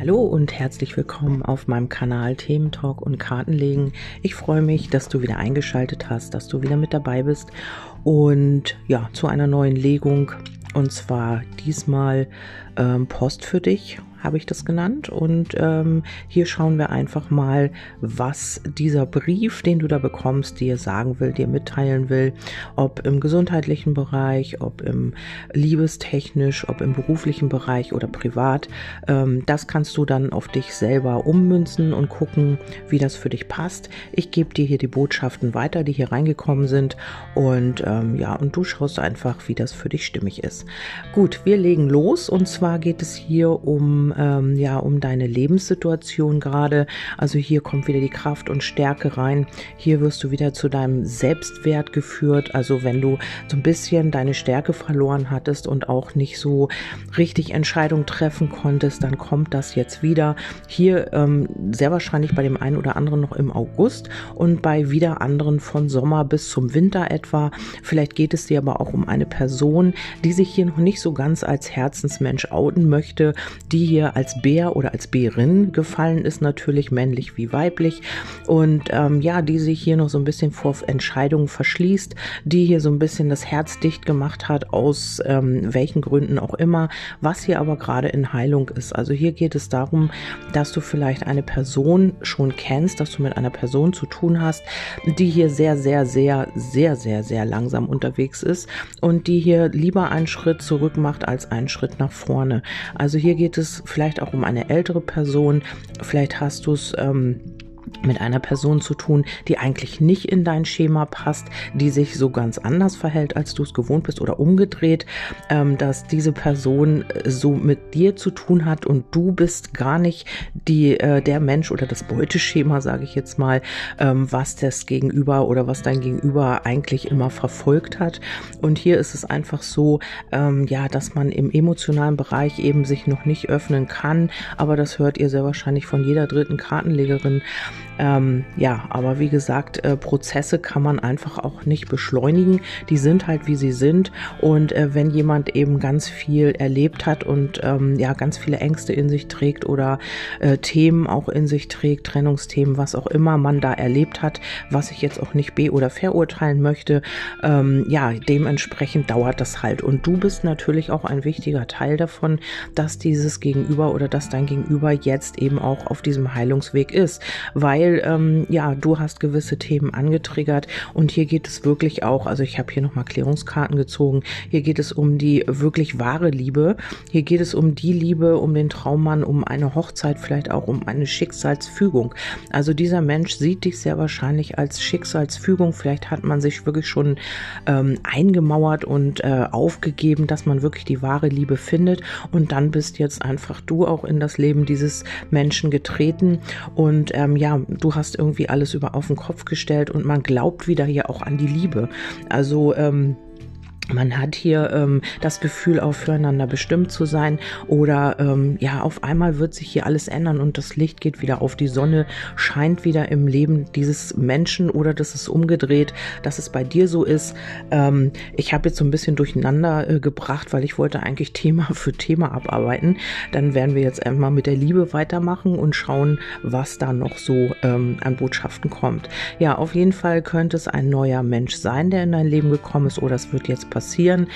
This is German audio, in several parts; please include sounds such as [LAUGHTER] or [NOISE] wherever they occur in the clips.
Hallo und herzlich willkommen auf meinem Kanal Themen Talk und Kartenlegen. Ich freue mich, dass du wieder eingeschaltet hast, dass du wieder mit dabei bist. Und ja, zu einer neuen Legung. Und zwar diesmal ähm, Post für dich habe ich das genannt. Und ähm, hier schauen wir einfach mal, was dieser Brief, den du da bekommst, dir sagen will, dir mitteilen will, ob im gesundheitlichen Bereich, ob im liebestechnisch, ob im beruflichen Bereich oder privat. Ähm, das kannst du dann auf dich selber ummünzen und gucken, wie das für dich passt. Ich gebe dir hier die Botschaften weiter, die hier reingekommen sind. Und ähm, ja, und du schaust einfach, wie das für dich stimmig ist. Gut, wir legen los. Und zwar geht es hier um ähm, ja, um deine Lebenssituation gerade. Also hier kommt wieder die Kraft und Stärke rein. Hier wirst du wieder zu deinem Selbstwert geführt. Also wenn du so ein bisschen deine Stärke verloren hattest und auch nicht so richtig Entscheidungen treffen konntest, dann kommt das jetzt wieder. Hier ähm, sehr wahrscheinlich bei dem einen oder anderen noch im August und bei wieder anderen von Sommer bis zum Winter etwa. Vielleicht geht es dir aber auch um eine Person, die sich hier noch nicht so ganz als Herzensmensch outen möchte, die hier hier als Bär oder als Bärin gefallen ist, natürlich männlich wie weiblich. Und ähm, ja, die sich hier noch so ein bisschen vor Entscheidungen verschließt, die hier so ein bisschen das Herz dicht gemacht hat, aus ähm, welchen Gründen auch immer, was hier aber gerade in Heilung ist. Also hier geht es darum, dass du vielleicht eine Person schon kennst, dass du mit einer Person zu tun hast, die hier sehr, sehr, sehr, sehr, sehr, sehr langsam unterwegs ist und die hier lieber einen Schritt zurück macht als einen Schritt nach vorne. Also hier geht es vielleicht auch um eine ältere Person, vielleicht hast du es ähm, mit einer Person zu tun, die eigentlich nicht in dein Schema passt, die sich so ganz anders verhält, als du es gewohnt bist oder umgedreht, ähm, dass diese Person äh, so mit dir zu tun hat und du bist gar nicht die, äh, der Mensch oder das Beuteschema, sage ich jetzt mal, ähm, was das Gegenüber oder was dein Gegenüber eigentlich immer verfolgt hat. Und hier ist es einfach so, ähm, ja, dass man im emotionalen Bereich eben sich noch nicht öffnen kann, aber das hört ihr sehr wahrscheinlich von jeder dritten Kartenlegerin ähm, ja, aber wie gesagt, äh, Prozesse kann man einfach auch nicht beschleunigen. Die sind halt, wie sie sind. Und äh, wenn jemand eben ganz viel erlebt hat und ähm, ja, ganz viele Ängste in sich trägt oder äh, Themen auch in sich trägt, Trennungsthemen, was auch immer man da erlebt hat, was ich jetzt auch nicht be- oder verurteilen möchte, ähm, ja, dementsprechend dauert das halt. Und du bist natürlich auch ein wichtiger Teil davon, dass dieses Gegenüber oder dass dein Gegenüber jetzt eben auch auf diesem Heilungsweg ist. Weil ähm, ja, du hast gewisse Themen angetriggert. Und hier geht es wirklich auch, also ich habe hier nochmal Klärungskarten gezogen, hier geht es um die wirklich wahre Liebe, hier geht es um die Liebe, um den Traummann, um eine Hochzeit, vielleicht auch um eine Schicksalsfügung. Also dieser Mensch sieht dich sehr wahrscheinlich als Schicksalsfügung, vielleicht hat man sich wirklich schon ähm, eingemauert und äh, aufgegeben, dass man wirklich die wahre Liebe findet. Und dann bist jetzt einfach du auch in das Leben dieses Menschen getreten. Und ähm, ja, du hast irgendwie alles über auf den Kopf gestellt und man glaubt wieder hier auch an die Liebe. Also ähm, man hat hier ähm, das Gefühl, auch füreinander bestimmt zu sein oder ähm, ja, auf einmal wird sich hier alles ändern und das Licht geht wieder auf, die Sonne scheint wieder im Leben dieses Menschen oder das ist umgedreht, dass es bei dir so ist. Ähm, ich habe jetzt so ein bisschen durcheinander äh, gebracht, weil ich wollte eigentlich [LAUGHS] Thema für Thema abarbeiten. Dann werden wir jetzt einmal mit der Liebe weitermachen und schauen, was da noch so ähm, an Botschaften kommt. Ja, auf jeden Fall könnte es ein neuer Mensch sein, der in dein Leben gekommen ist oder es wird jetzt passieren passieren.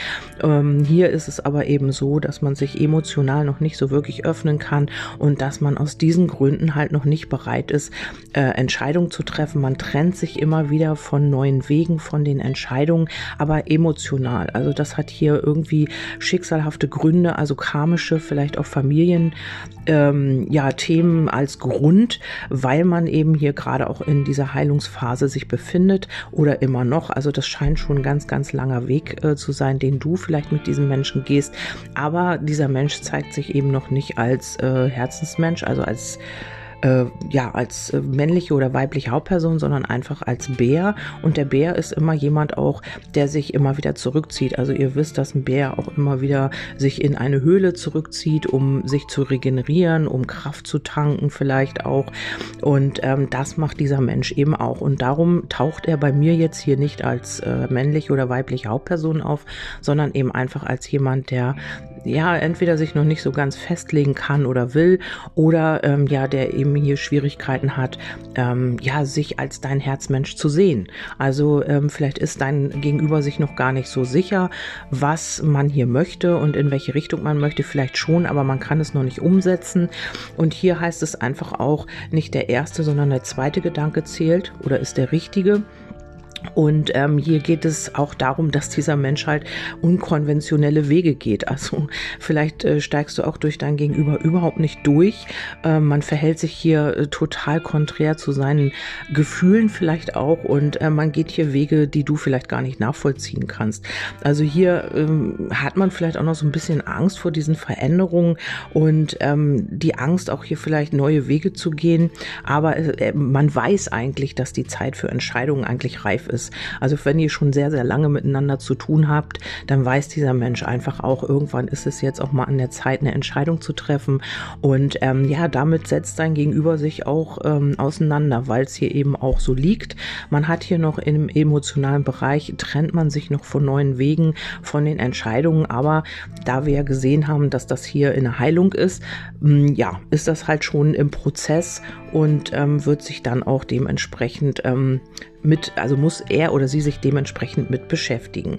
Ähm, hier ist es aber eben so, dass man sich emotional noch nicht so wirklich öffnen kann und dass man aus diesen Gründen halt noch nicht bereit ist, äh, Entscheidungen zu treffen. Man trennt sich immer wieder von neuen Wegen, von den Entscheidungen, aber emotional. Also das hat hier irgendwie schicksalhafte Gründe, also karmische, vielleicht auch Familien, ähm, ja, Themen als Grund, weil man eben hier gerade auch in dieser Heilungsphase sich befindet oder immer noch. Also das scheint schon ein ganz, ganz langer Weg zu sein, den du vielleicht mit diesem Menschen gehst. Aber dieser Mensch zeigt sich eben noch nicht als äh, Herzensmensch, also als äh, ja, als äh, männliche oder weibliche Hauptperson, sondern einfach als Bär. Und der Bär ist immer jemand auch, der sich immer wieder zurückzieht. Also ihr wisst, dass ein Bär auch immer wieder sich in eine Höhle zurückzieht, um sich zu regenerieren, um Kraft zu tanken vielleicht auch. Und ähm, das macht dieser Mensch eben auch. Und darum taucht er bei mir jetzt hier nicht als äh, männliche oder weibliche Hauptperson auf, sondern eben einfach als jemand, der ja entweder sich noch nicht so ganz festlegen kann oder will oder ähm, ja der eben hier Schwierigkeiten hat, ähm, ja sich als dein Herzmensch zu sehen. Also ähm, vielleicht ist dein Gegenüber sich noch gar nicht so sicher, was man hier möchte und in welche Richtung man möchte. Vielleicht schon, aber man kann es noch nicht umsetzen. Und hier heißt es einfach auch nicht der erste, sondern der zweite Gedanke zählt oder ist der richtige. Und ähm, hier geht es auch darum, dass dieser Mensch halt unkonventionelle Wege geht. Also vielleicht äh, steigst du auch durch dein Gegenüber überhaupt nicht durch. Äh, man verhält sich hier äh, total konträr zu seinen Gefühlen vielleicht auch und äh, man geht hier Wege, die du vielleicht gar nicht nachvollziehen kannst. Also hier ähm, hat man vielleicht auch noch so ein bisschen Angst vor diesen Veränderungen und ähm, die Angst auch hier vielleicht neue Wege zu gehen. Aber äh, man weiß eigentlich, dass die Zeit für Entscheidungen eigentlich reif ist ist. Also wenn ihr schon sehr, sehr lange miteinander zu tun habt, dann weiß dieser Mensch einfach auch, irgendwann ist es jetzt auch mal an der Zeit, eine Entscheidung zu treffen. Und ähm, ja, damit setzt dein Gegenüber sich auch ähm, auseinander, weil es hier eben auch so liegt. Man hat hier noch im emotionalen Bereich, trennt man sich noch von neuen Wegen, von den Entscheidungen. Aber da wir ja gesehen haben, dass das hier in der Heilung ist, ähm, ja, ist das halt schon im Prozess und ähm, wird sich dann auch dementsprechend ähm, mit, also muss er oder sie sich dementsprechend mit beschäftigen.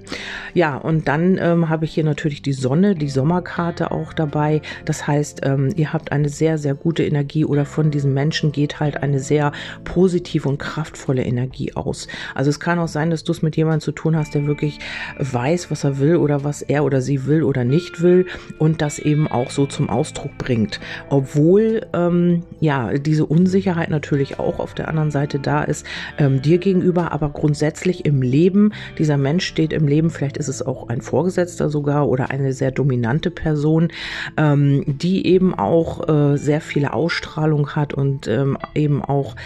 Ja, und dann ähm, habe ich hier natürlich die Sonne, die Sommerkarte auch dabei. Das heißt, ähm, ihr habt eine sehr, sehr gute Energie oder von diesem Menschen geht halt eine sehr positive und kraftvolle Energie aus. Also es kann auch sein, dass du es mit jemandem zu tun hast, der wirklich weiß, was er will oder was er oder sie will oder nicht will und das eben auch so zum Ausdruck bringt. Obwohl, ähm, ja, diese Unsicherheit natürlich auch auf der anderen Seite da ist, ähm, dir gegenüber gegenüber, aber grundsätzlich im Leben, dieser Mensch steht im Leben, vielleicht ist es auch ein Vorgesetzter sogar oder eine sehr dominante Person, ähm, die eben auch äh, sehr viele Ausstrahlung hat und ähm, eben auch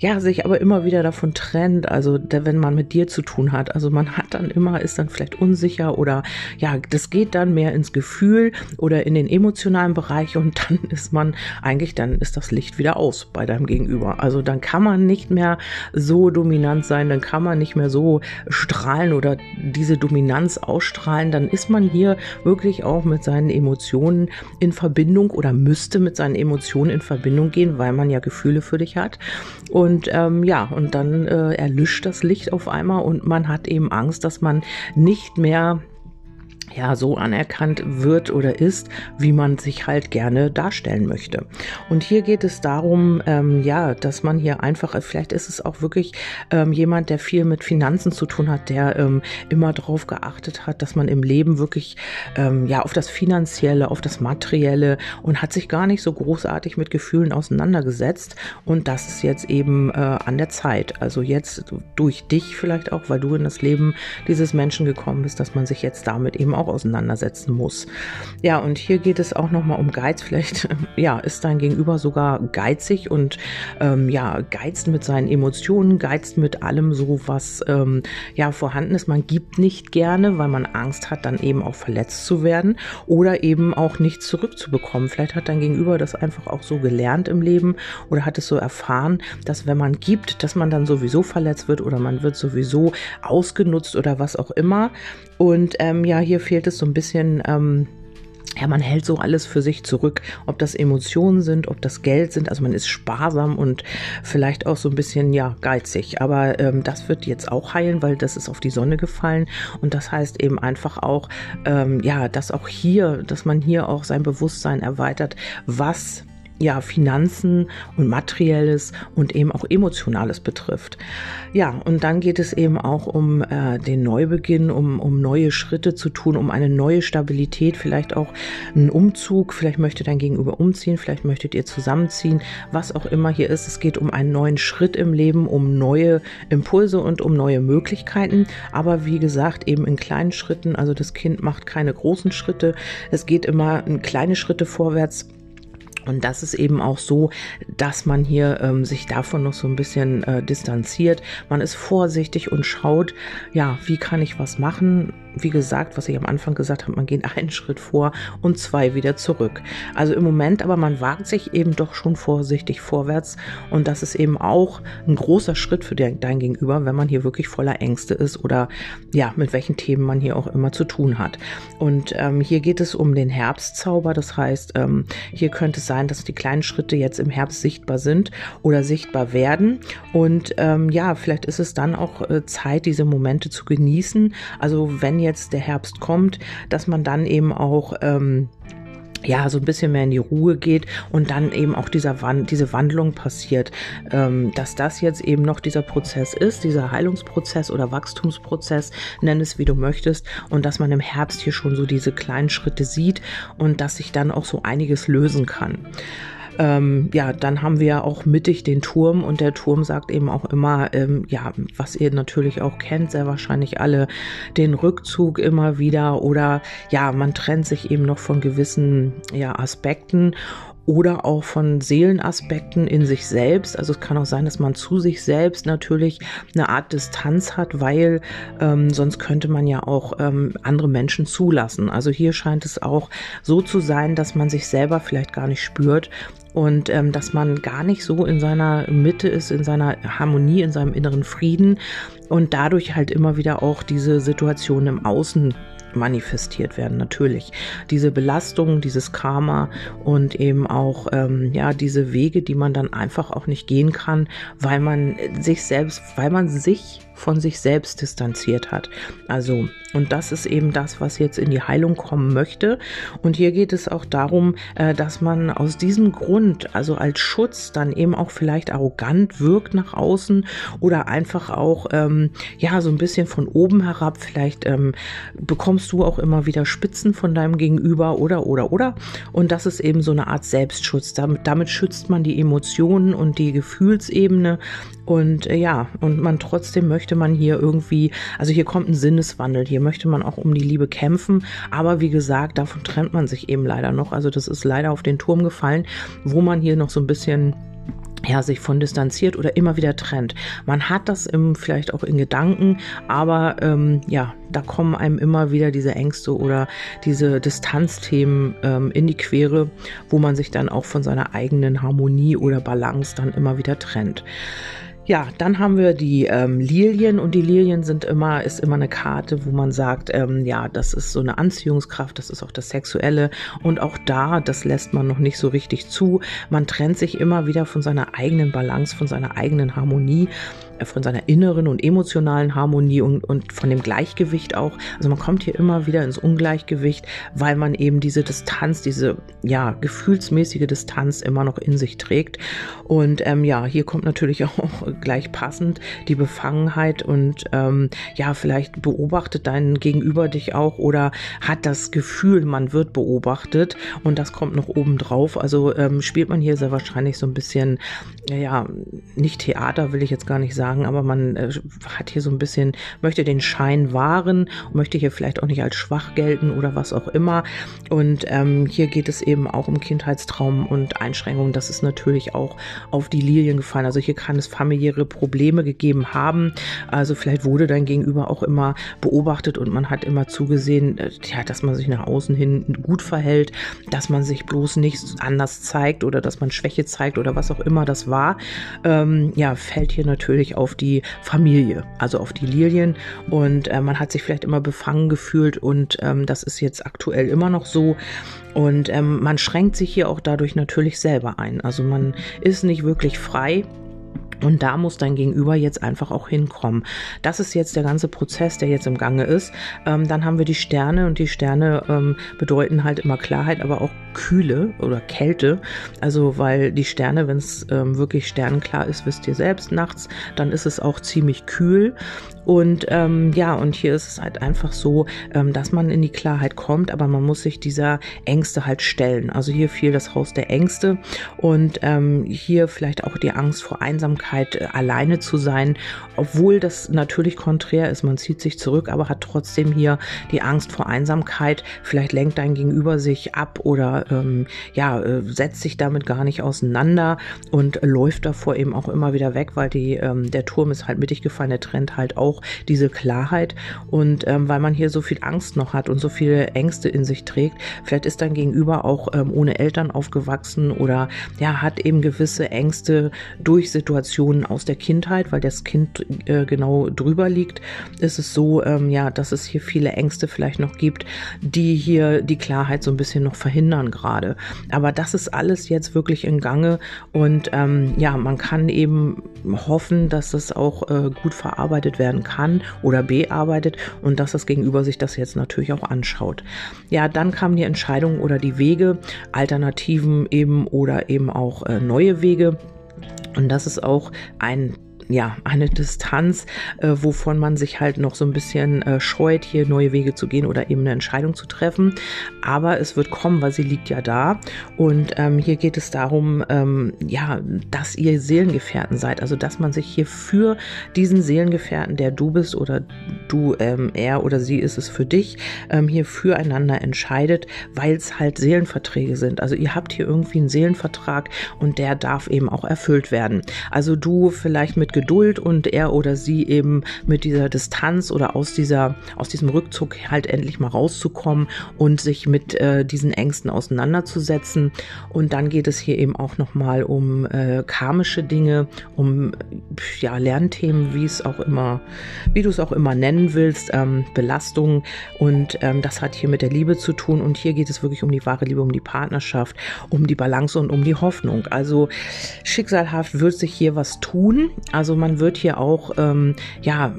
ja, sich aber immer wieder davon trennt, also wenn man mit dir zu tun hat. Also man hat dann immer, ist dann vielleicht unsicher oder ja, das geht dann mehr ins Gefühl oder in den emotionalen Bereich und [LAUGHS] dann ist man eigentlich, dann ist das Licht wieder aus bei deinem Gegenüber. Also dann kann man nicht mehr so dominant sein, dann kann man nicht mehr so strahlen oder diese Dominanz ausstrahlen, dann ist man hier wirklich auch mit seinen Emotionen in Verbindung oder müsste mit seinen Emotionen in Verbindung gehen, weil man ja Gefühle für dich hat. Und und ähm, ja, und dann äh, erlischt das Licht auf einmal und man hat eben Angst, dass man nicht mehr ja so anerkannt wird oder ist, wie man sich halt gerne darstellen möchte. Und hier geht es darum, ähm, ja, dass man hier einfach, vielleicht ist es auch wirklich ähm, jemand, der viel mit Finanzen zu tun hat, der ähm, immer darauf geachtet hat, dass man im Leben wirklich ähm, ja auf das Finanzielle, auf das Materielle und hat sich gar nicht so großartig mit Gefühlen auseinandergesetzt. Und das ist jetzt eben äh, an der Zeit. Also jetzt durch dich vielleicht auch, weil du in das Leben dieses Menschen gekommen bist, dass man sich jetzt damit eben auch auseinandersetzen muss. Ja, und hier geht es auch nochmal um Geiz. Vielleicht ja, ist dein Gegenüber sogar geizig und ähm, ja, geizt mit seinen Emotionen, geizt mit allem so, was ähm, ja vorhanden ist. Man gibt nicht gerne, weil man Angst hat, dann eben auch verletzt zu werden oder eben auch nichts zurückzubekommen. Vielleicht hat dein Gegenüber das einfach auch so gelernt im Leben oder hat es so erfahren, dass wenn man gibt, dass man dann sowieso verletzt wird oder man wird sowieso ausgenutzt oder was auch immer. Und ähm, ja, hier fehlt es so ein bisschen. Ähm, ja, man hält so alles für sich zurück, ob das Emotionen sind, ob das Geld sind. Also man ist sparsam und vielleicht auch so ein bisschen, ja, geizig. Aber ähm, das wird jetzt auch heilen, weil das ist auf die Sonne gefallen. Und das heißt eben einfach auch, ähm, ja, dass auch hier, dass man hier auch sein Bewusstsein erweitert, was ja, Finanzen und Materielles und eben auch Emotionales betrifft. Ja, und dann geht es eben auch um äh, den Neubeginn, um, um neue Schritte zu tun, um eine neue Stabilität, vielleicht auch einen Umzug, vielleicht möchte dein Gegenüber umziehen, vielleicht möchtet ihr zusammenziehen, was auch immer hier ist. Es geht um einen neuen Schritt im Leben, um neue Impulse und um neue Möglichkeiten, aber wie gesagt, eben in kleinen Schritten. Also das Kind macht keine großen Schritte. Es geht immer in kleine Schritte vorwärts und das ist eben auch so, dass man hier ähm, sich davon noch so ein bisschen äh, distanziert. Man ist vorsichtig und schaut, ja, wie kann ich was machen? Wie gesagt, was ich am Anfang gesagt habe, man geht [LAUGHS] einen Schritt vor und zwei wieder zurück. Also im Moment, aber man wagt sich eben doch schon vorsichtig vorwärts und das ist eben auch ein großer Schritt für dein Gegenüber, wenn man hier wirklich voller Ängste ist oder ja, mit welchen Themen man hier auch immer zu tun hat. Und ähm, hier geht es um den Herbstzauber, das heißt, ähm, hier könnte es sein, dass die kleinen Schritte jetzt im Herbst sichtbar sind oder sichtbar werden und ähm, ja, vielleicht ist es dann auch äh, Zeit, diese Momente zu genießen. Also wenn jetzt der Herbst kommt, dass man dann eben auch ähm, ja, so ein bisschen mehr in die Ruhe geht und dann eben auch dieser Wand, diese Wandlung passiert, ähm, dass das jetzt eben noch dieser Prozess ist, dieser Heilungsprozess oder Wachstumsprozess, nenn es wie du möchtest, und dass man im Herbst hier schon so diese kleinen Schritte sieht und dass sich dann auch so einiges lösen kann. Ähm, ja, dann haben wir auch mittig den Turm und der Turm sagt eben auch immer, ähm, ja, was ihr natürlich auch kennt, sehr wahrscheinlich alle, den Rückzug immer wieder oder ja, man trennt sich eben noch von gewissen ja, Aspekten oder auch von Seelenaspekten in sich selbst. Also es kann auch sein, dass man zu sich selbst natürlich eine Art Distanz hat, weil ähm, sonst könnte man ja auch ähm, andere Menschen zulassen. Also hier scheint es auch so zu sein, dass man sich selber vielleicht gar nicht spürt und ähm, dass man gar nicht so in seiner Mitte ist, in seiner Harmonie, in seinem inneren Frieden und dadurch halt immer wieder auch diese Situation im Außen manifestiert werden, natürlich. Diese Belastung, dieses Karma und eben auch ähm, ja diese Wege, die man dann einfach auch nicht gehen kann, weil man sich selbst, weil man sich von sich selbst distanziert hat. Also, und das ist eben das, was jetzt in die Heilung kommen möchte. Und hier geht es auch darum, äh, dass man aus diesem Grund, also als Schutz, dann eben auch vielleicht arrogant wirkt nach außen oder einfach auch, ähm, ja, so ein bisschen von oben herab. Vielleicht ähm, bekommst du auch immer wieder Spitzen von deinem Gegenüber oder, oder, oder. Und das ist eben so eine Art Selbstschutz. Damit, damit schützt man die Emotionen und die Gefühlsebene. Und äh, ja, und man trotzdem möchte man hier irgendwie, also hier kommt ein Sinneswandel, hier möchte man auch um die Liebe kämpfen, aber wie gesagt, davon trennt man sich eben leider noch. Also das ist leider auf den Turm gefallen, wo man hier noch so ein bisschen ja, sich von distanziert oder immer wieder trennt. Man hat das im, vielleicht auch in Gedanken, aber ähm, ja, da kommen einem immer wieder diese Ängste oder diese Distanzthemen ähm, in die Quere, wo man sich dann auch von seiner eigenen Harmonie oder Balance dann immer wieder trennt. Ja, dann haben wir die ähm, Lilien und die Lilien sind immer, ist immer eine Karte, wo man sagt, ähm, ja, das ist so eine Anziehungskraft, das ist auch das Sexuelle und auch da, das lässt man noch nicht so richtig zu. Man trennt sich immer wieder von seiner eigenen Balance, von seiner eigenen Harmonie von seiner inneren und emotionalen Harmonie und, und von dem Gleichgewicht auch. Also man kommt hier immer wieder ins Ungleichgewicht, weil man eben diese Distanz, diese ja gefühlsmäßige Distanz immer noch in sich trägt. Und ähm, ja, hier kommt natürlich [LAUGHS] auch gleich passend die Befangenheit und ähm, ja, vielleicht beobachtet dein Gegenüber dich auch oder hat das Gefühl, man wird beobachtet und das kommt noch oben drauf. Also ähm, spielt man hier sehr wahrscheinlich so ein bisschen, ja, nicht Theater will ich jetzt gar nicht sagen, sagen, aber man äh, hat hier so ein bisschen, möchte den Schein wahren, möchte hier vielleicht auch nicht als schwach gelten oder was auch immer. Und ähm, hier geht es eben auch um Kindheitstraum und Einschränkungen. Das ist natürlich auch auf die Lilien gefallen. Also hier kann es familiäre Probleme gegeben haben. Also vielleicht wurde dein Gegenüber auch immer beobachtet und man hat immer zugesehen, äh, ja, dass man sich nach außen hin gut verhält, dass man sich bloß nicht anders zeigt oder dass man Schwäche zeigt oder was auch immer das war. Ähm, ja, fällt hier natürlich auf die Familie, also auf die Lilien. Und äh, man hat sich vielleicht immer befangen gefühlt und ähm, das ist jetzt aktuell immer noch so. Und ähm, man schränkt sich hier auch dadurch natürlich selber ein. Also man ist nicht wirklich frei und da muss dein Gegenüber jetzt einfach auch hinkommen. Das ist jetzt der ganze Prozess, der jetzt im Gange ist. Ähm, dann haben wir die Sterne und die Sterne ähm, bedeuten halt immer Klarheit, aber auch Kühle oder Kälte. Also weil die Sterne, wenn es ähm, wirklich sternenklar ist, wisst ihr selbst nachts, dann ist es auch ziemlich kühl. Und ähm, ja, und hier ist es halt einfach so, ähm, dass man in die Klarheit kommt, aber man muss sich dieser Ängste halt stellen. Also hier fiel das Haus der Ängste und ähm, hier vielleicht auch die Angst vor Einsamkeit, äh, alleine zu sein, obwohl das natürlich konträr ist. Man zieht sich zurück, aber hat trotzdem hier die Angst vor Einsamkeit. Vielleicht lenkt dein Gegenüber sich ab oder ähm, ja, äh, setzt sich damit gar nicht auseinander und läuft davor eben auch immer wieder weg, weil die, ähm, der Turm ist halt mittig gefallen, der trennt halt auch auch diese Klarheit. Und ähm, weil man hier so viel Angst noch hat und so viele Ängste in sich trägt, vielleicht ist dein Gegenüber auch ähm, ohne Eltern aufgewachsen oder ja, hat eben gewisse Ängste durch Situationen aus der Kindheit, weil das Kind äh, genau drüber liegt, ist es so, ähm, ja, dass es hier viele Ängste vielleicht noch gibt, die hier die Klarheit so ein bisschen noch verhindern gerade. Aber das ist alles jetzt wirklich in Gange und ähm, ja, man kann eben hoffen, dass es auch äh, gut verarbeitet werden kann oder bearbeitet und dass das Gegenüber sich das jetzt natürlich auch anschaut. Ja, dann kam die Entscheidung oder die Wege, Alternativen eben oder eben auch äh, neue Wege. Und das ist auch ein ja, eine Distanz, äh, wovon man sich halt noch so ein bisschen äh, scheut, hier neue Wege zu gehen oder eben eine Entscheidung zu treffen. Aber es wird kommen, weil sie liegt ja da. Und ähm, hier geht es darum, ähm, ja, dass ihr Seelengefährten seid. Also, dass man sich hier für diesen Seelengefährten, der du bist oder du, ähm, er oder sie ist es für dich, ähm, hier füreinander entscheidet, weil es halt Seelenverträge sind. Also, ihr habt hier irgendwie einen Seelenvertrag und der darf eben auch erfüllt werden. Also, du vielleicht mit Geduld und er oder sie eben mit dieser Distanz oder aus dieser, aus diesem Rückzug halt endlich mal rauszukommen und sich mit äh, diesen Ängsten auseinanderzusetzen. Und dann geht es hier eben auch nochmal um äh, karmische Dinge, um ja, Lernthemen, wie es auch immer, wie du es auch immer nennen willst, ähm, Belastungen. Und ähm, das hat hier mit der Liebe zu tun. Und hier geht es wirklich um die wahre Liebe, um die Partnerschaft, um die Balance und um die Hoffnung. Also schicksalhaft wird sich hier was tun. Also also man wird hier auch, ähm, ja,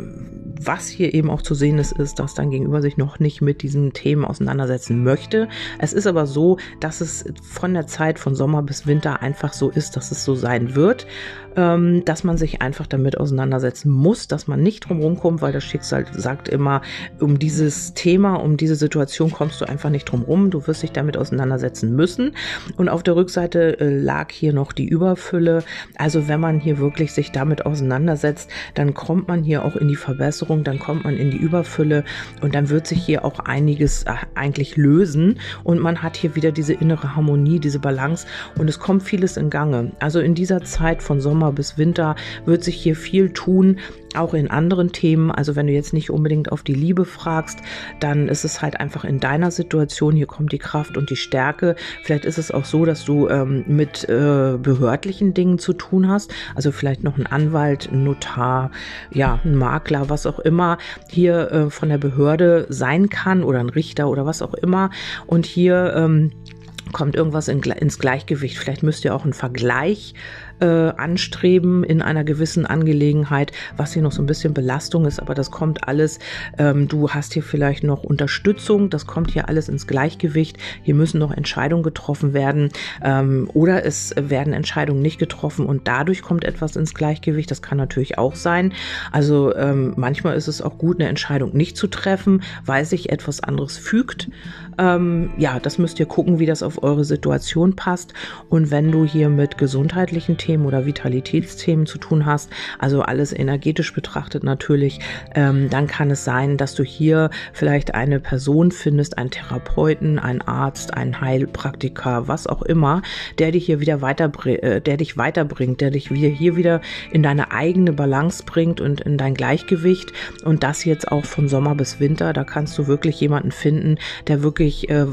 was hier eben auch zu sehen ist, ist, dass dein Gegenüber sich noch nicht mit diesen Themen auseinandersetzen möchte. Es ist aber so, dass es von der Zeit von Sommer bis Winter einfach so ist, dass es so sein wird ähm, dass man sich einfach damit auseinandersetzen muss, dass man nicht drum rumkommt, weil das Schicksal sagt immer, um dieses Thema, um diese Situation kommst du einfach nicht drum rum. Du wirst dich damit auseinandersetzen müssen. Und auf der Rückseite äh, lag hier noch die Überfülle. Also wenn man hier wirklich sich damit auseinandersetzt, dann kommt man hier auch in die Verbesserung, dann kommt man in die Überfülle und dann wird sich hier auch einiges äh, eigentlich lösen und man hat hier wieder diese innere Harmonie, diese Balance und es kommt vieles in Gange. Also in dieser Zeit von Sommer Sommer bis Winter wird sich hier viel tun, auch in anderen Themen. Also wenn du jetzt nicht unbedingt auf die Liebe fragst, dann ist es halt einfach in deiner Situation. Hier kommt die Kraft und die Stärke. Vielleicht ist es auch so, dass du ähm, mit äh, behördlichen Dingen zu tun hast. Also vielleicht noch ein Anwalt, ein Notar, ja, ein Makler, was auch immer hier äh, von der Behörde sein kann oder ein Richter oder was auch immer. Und hier ähm, kommt irgendwas in, ins Gleichgewicht. Vielleicht müsst ihr auch einen Vergleich äh, anstreben in einer gewissen Angelegenheit, was hier noch so ein bisschen Belastung ist, aber das kommt alles. Ähm, du hast hier vielleicht noch Unterstützung, das kommt hier alles ins Gleichgewicht. Hier müssen noch Entscheidungen getroffen werden ähm, oder es werden Entscheidungen nicht getroffen und dadurch kommt etwas ins Gleichgewicht. Das kann natürlich auch sein. Also ähm, manchmal ist es auch gut, eine Entscheidung nicht zu treffen, weil sich etwas anderes fügt. Ähm, ja, das müsst ihr gucken, wie das auf eure Situation passt. Und wenn du hier mit gesundheitlichen Themen oder Vitalitätsthemen zu tun hast, also alles energetisch betrachtet natürlich, ähm, dann kann es sein, dass du hier vielleicht eine Person findest, einen Therapeuten, einen Arzt, einen Heilpraktiker, was auch immer, der dich hier wieder weiter, äh, der dich weiterbringt, der dich wieder hier wieder in deine eigene Balance bringt und in dein Gleichgewicht und das jetzt auch von Sommer bis Winter. Da kannst du wirklich jemanden finden, der wirklich äh,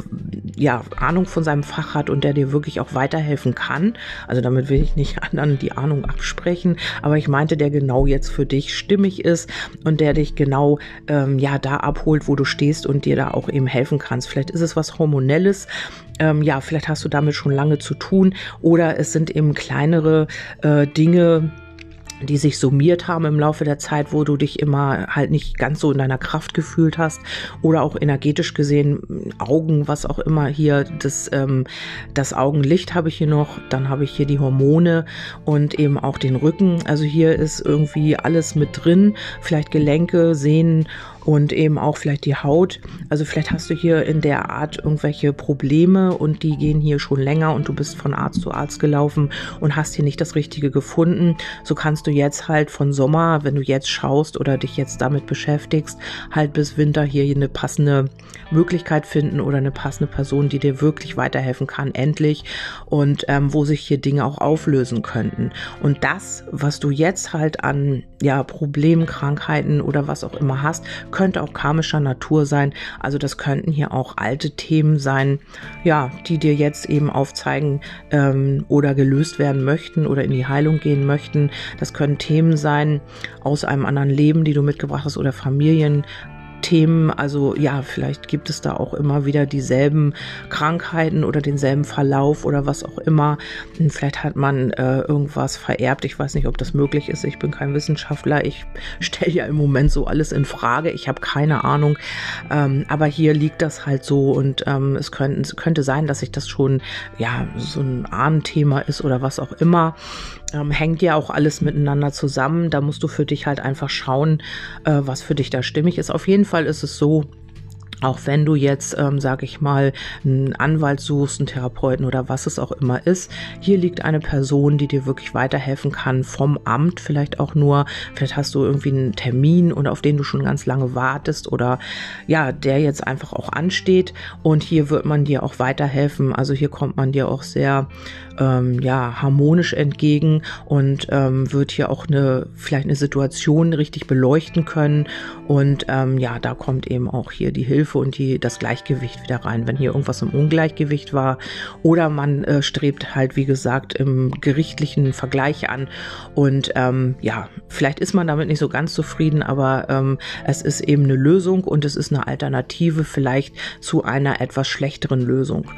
ja Ahnung von seinem Fach hat und der dir wirklich auch weiterhelfen kann. Also damit will ich nicht [LAUGHS] anderen die Ahnung absprechen, aber ich meinte, der genau jetzt für dich stimmig ist und der dich genau ähm, ja da abholt, wo du stehst und dir da auch eben helfen kannst. Vielleicht ist es was Hormonelles, ähm, ja, vielleicht hast du damit schon lange zu tun oder es sind eben kleinere äh, Dinge, die sich summiert haben im Laufe der Zeit, wo du dich immer halt nicht ganz so in deiner Kraft gefühlt hast oder auch energetisch gesehen Augen, was auch immer hier das ähm, das Augenlicht habe ich hier noch, dann habe ich hier die Hormone und eben auch den Rücken. Also hier ist irgendwie alles mit drin, vielleicht Gelenke, Sehnen und eben auch vielleicht die Haut. Also vielleicht hast du hier in der Art irgendwelche Probleme und die gehen hier schon länger und du bist von Arzt zu Arzt gelaufen und hast hier nicht das Richtige gefunden. So kannst du jetzt halt von Sommer, wenn du jetzt schaust oder dich jetzt damit beschäftigst, halt bis Winter hier eine passende Möglichkeit finden oder eine passende Person, die dir wirklich weiterhelfen kann, endlich und ähm, wo sich hier Dinge auch auflösen könnten. Und das, was du jetzt halt an ja Problemen, Krankheiten oder was auch immer hast, könnte auch karmischer Natur sein. Also das könnten hier auch alte Themen sein, ja, die dir jetzt eben aufzeigen ähm, oder gelöst werden möchten oder in die Heilung gehen möchten. Das können Themen sein aus einem anderen Leben, die du mitgebracht hast oder Familien, Themen. Also ja, vielleicht gibt es da auch immer wieder dieselben Krankheiten oder denselben Verlauf oder was auch immer. Vielleicht hat man äh, irgendwas vererbt. Ich weiß nicht, ob das möglich ist. Ich bin kein Wissenschaftler. Ich [LAUGHS] stelle ja im Moment so alles in Frage. Ich habe keine Ahnung. Ähm, aber hier liegt das halt so und ähm, es, könnte, es könnte sein, dass sich das schon ja so ein Ahnenthema ist oder was auch immer ähm, hängt ja auch alles miteinander zusammen. Da musst du für dich halt einfach schauen, äh, was für dich da stimmig ist. Auf jeden Fall ist es so, auch wenn du jetzt, ähm, sag ich mal, einen Anwalt suchst, einen Therapeuten oder was es auch immer ist, hier liegt eine Person, die dir wirklich weiterhelfen kann vom Amt, vielleicht auch nur, vielleicht hast du irgendwie einen Termin und auf den du schon ganz lange wartest oder ja, der jetzt einfach auch ansteht und hier wird man dir auch weiterhelfen. Also hier kommt man dir auch sehr ähm, ja harmonisch entgegen und ähm, wird hier auch eine vielleicht eine Situation richtig beleuchten können und ähm, ja, da kommt eben auch hier die Hilfe und die, das Gleichgewicht wieder rein, wenn hier irgendwas im Ungleichgewicht war. Oder man äh, strebt halt, wie gesagt, im gerichtlichen Vergleich an. Und ähm, ja, vielleicht ist man damit nicht so ganz zufrieden, aber ähm, es ist eben eine Lösung und es ist eine Alternative vielleicht zu einer etwas schlechteren Lösung.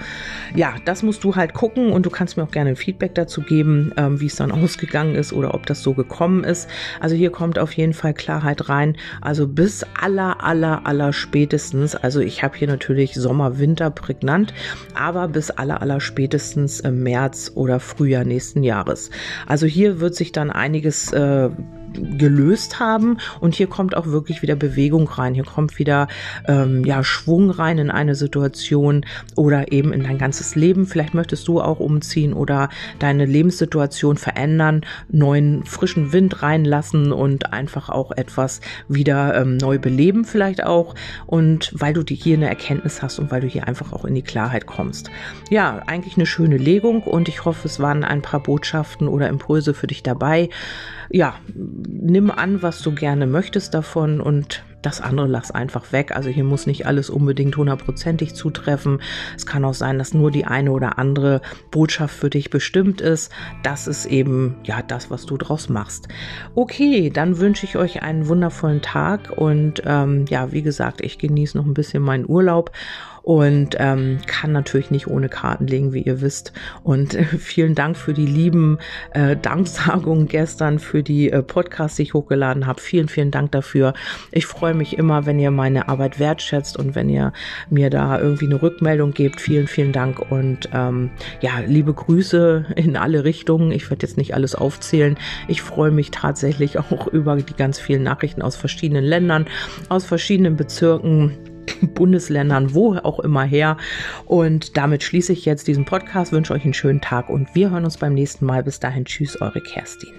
Ja, das musst du halt gucken und du kannst mir auch gerne Feedback dazu geben, ähm, wie es dann ausgegangen ist oder ob das so gekommen ist. Also hier kommt auf jeden Fall Klarheit rein. Also bis aller, aller, aller spätestens also ich habe hier natürlich Sommer, Winter prägnant, aber bis aller, aller spätestens im März oder Frühjahr nächsten Jahres. Also hier wird sich dann einiges äh, gelöst haben. Und hier kommt auch wirklich wieder Bewegung rein. Hier kommt wieder ähm, ja, Schwung rein in eine Situation oder eben in dein ganzes Leben. Vielleicht möchtest du auch umziehen oder deine Lebenssituation verändern, neuen frischen Wind reinlassen und einfach auch etwas wieder ähm, neu beleben vielleicht auch. Und weil du hier eine Erkenntnis hast und weil du hier einfach auch in die Klarheit kommst. Ja, eigentlich eine schöne Legung und ich hoffe, es waren ein paar Botschaften oder Impulse für dich dabei ja, nimm an, was du gerne möchtest davon und das andere lass einfach weg. Also hier muss nicht alles unbedingt hundertprozentig zutreffen. Es kann auch sein, dass nur die eine oder andere Botschaft für dich bestimmt ist. Das ist eben ja das, was du draus machst. Okay, dann wünsche ich euch einen wundervollen Tag und ähm, ja, wie gesagt, ich genieße noch ein bisschen meinen Urlaub und ähm, kann natürlich nicht ohne Karten legen, wie ihr wisst. Und äh, vielen Dank für die lieben äh, Danksagungen gestern, für die äh, Podcasts, die ich hochgeladen habe. Vielen, vielen Dank dafür. Ich freue mich immer, wenn ihr meine Arbeit wertschätzt und wenn ihr mir da irgendwie eine Rückmeldung gebt. Vielen, vielen Dank und ähm, ja, liebe Grüße in alle Richtungen. Ich werde jetzt nicht alles aufzählen. Ich freue mich tatsächlich [LAUGHS] auch über die ganz vielen Nachrichten aus verschiedenen Ländern, aus verschiedenen Bezirken [LAUGHS] Bundesländern, wo auch immer her. Und damit schließe ich jetzt diesen Podcast, wünsche euch einen schönen Tag und wir hören uns beim nächsten Mal. Bis dahin, tschüss, eure Kerstin.